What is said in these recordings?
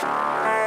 Bye.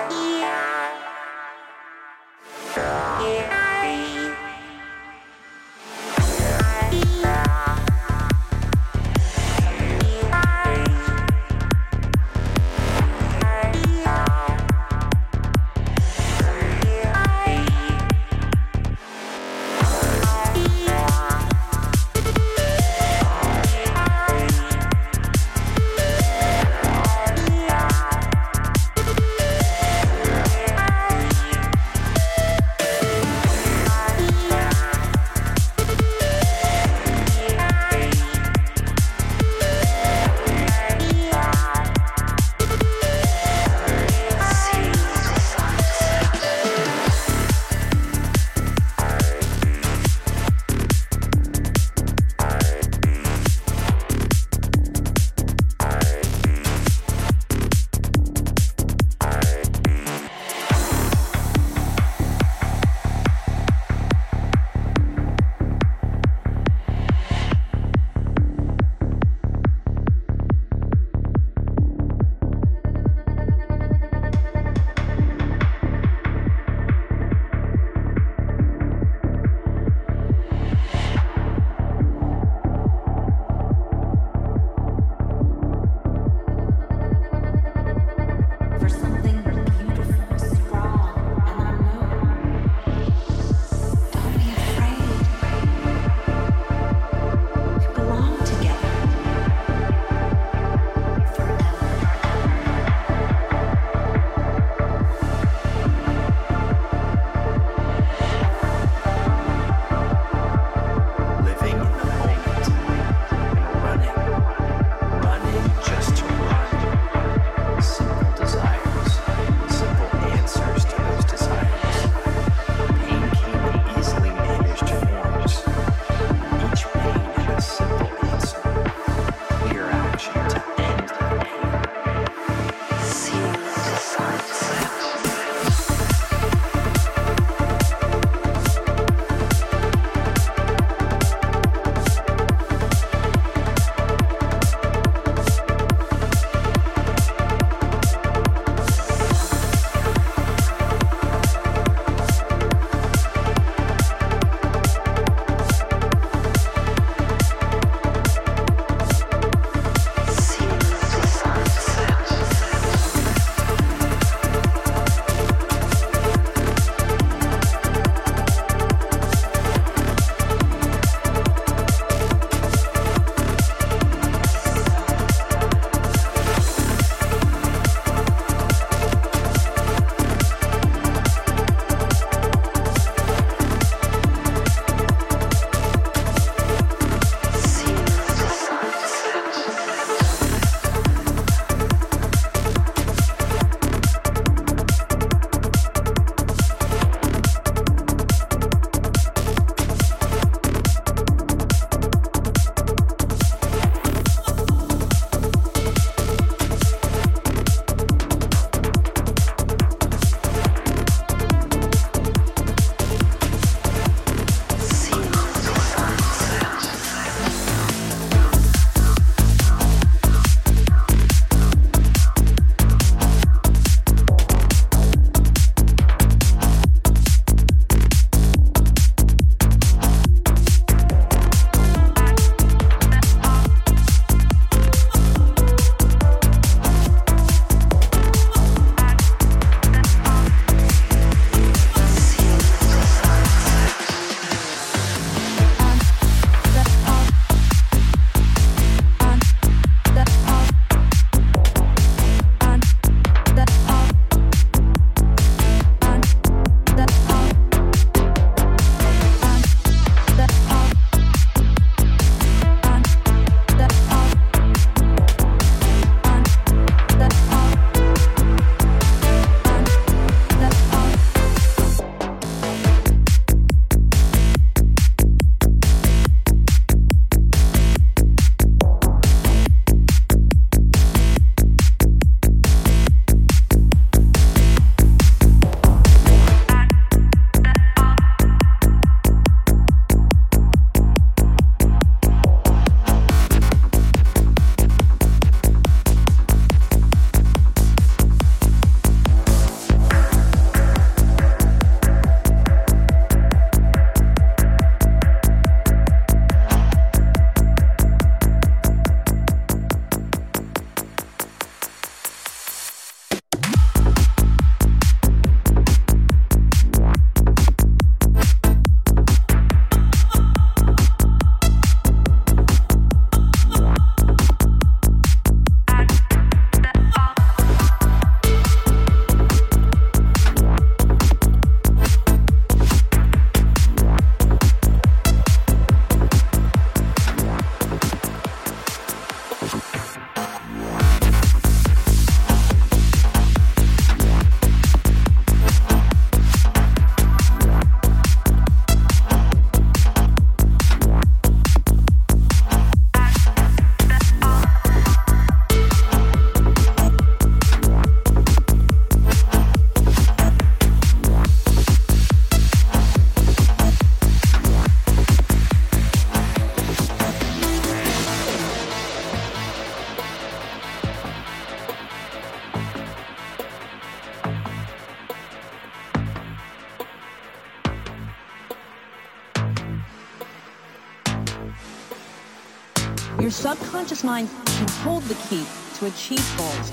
Your subconscious mind can hold the key to achieve goals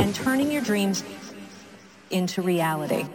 and turning your dreams into reality.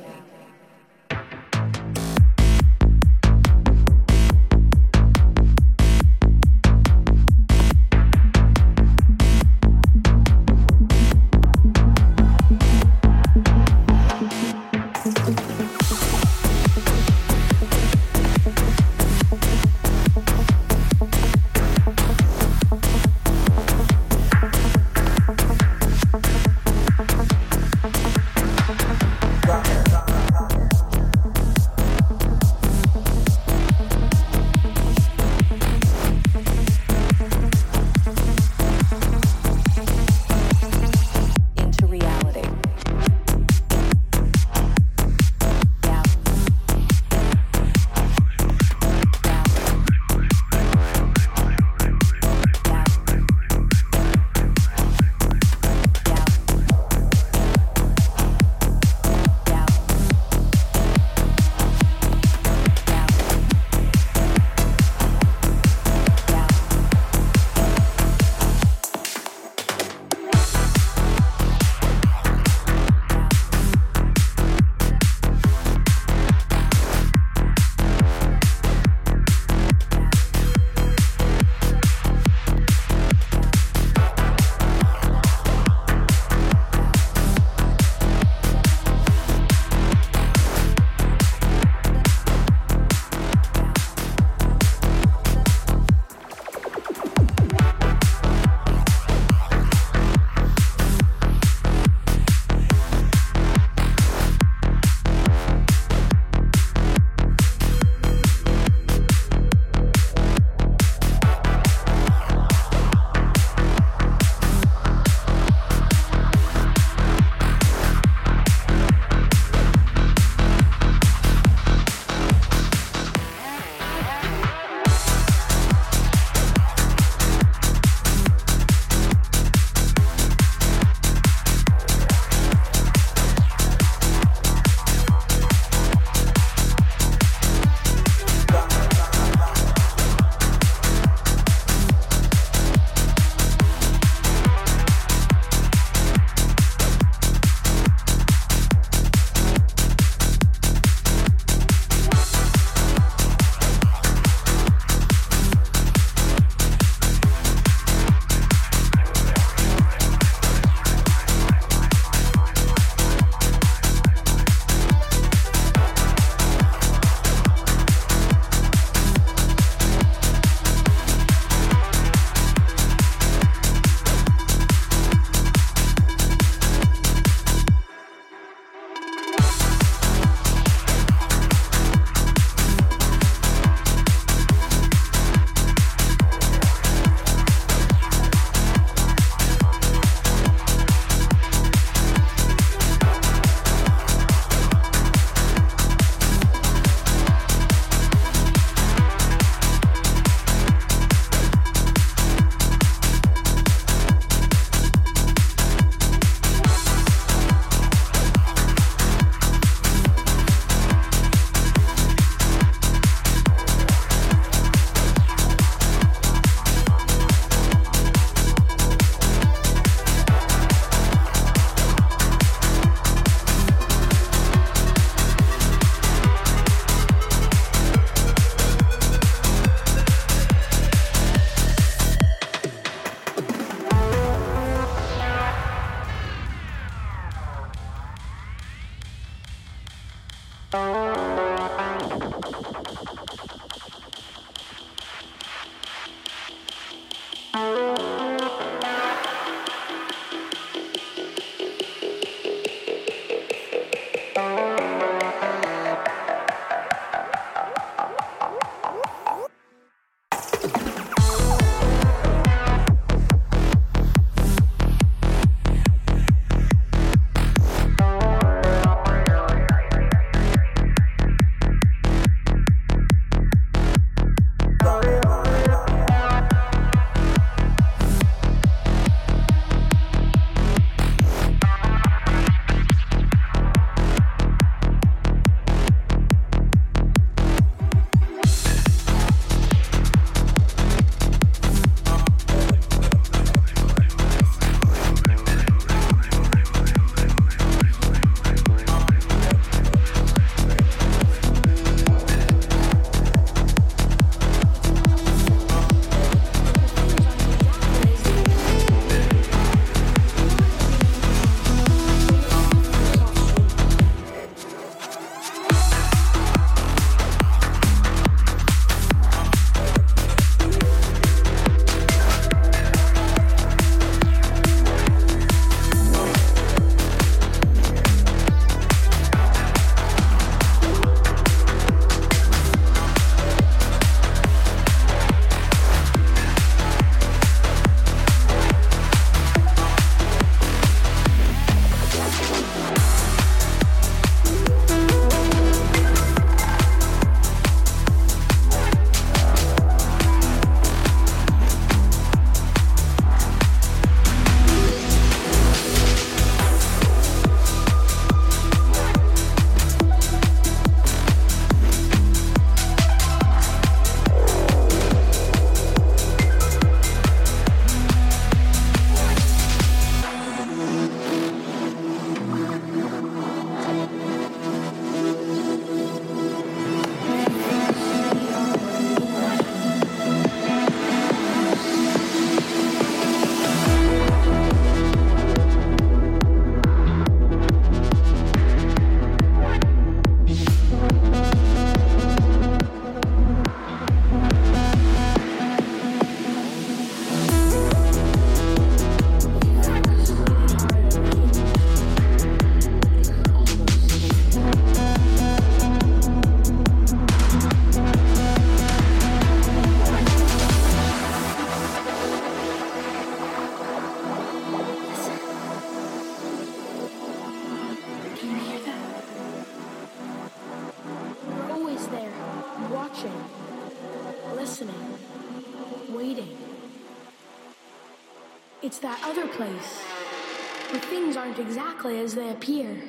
Exactly as they appear.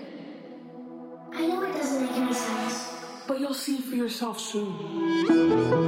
I know it doesn't make any sense. But you'll see for yourself soon.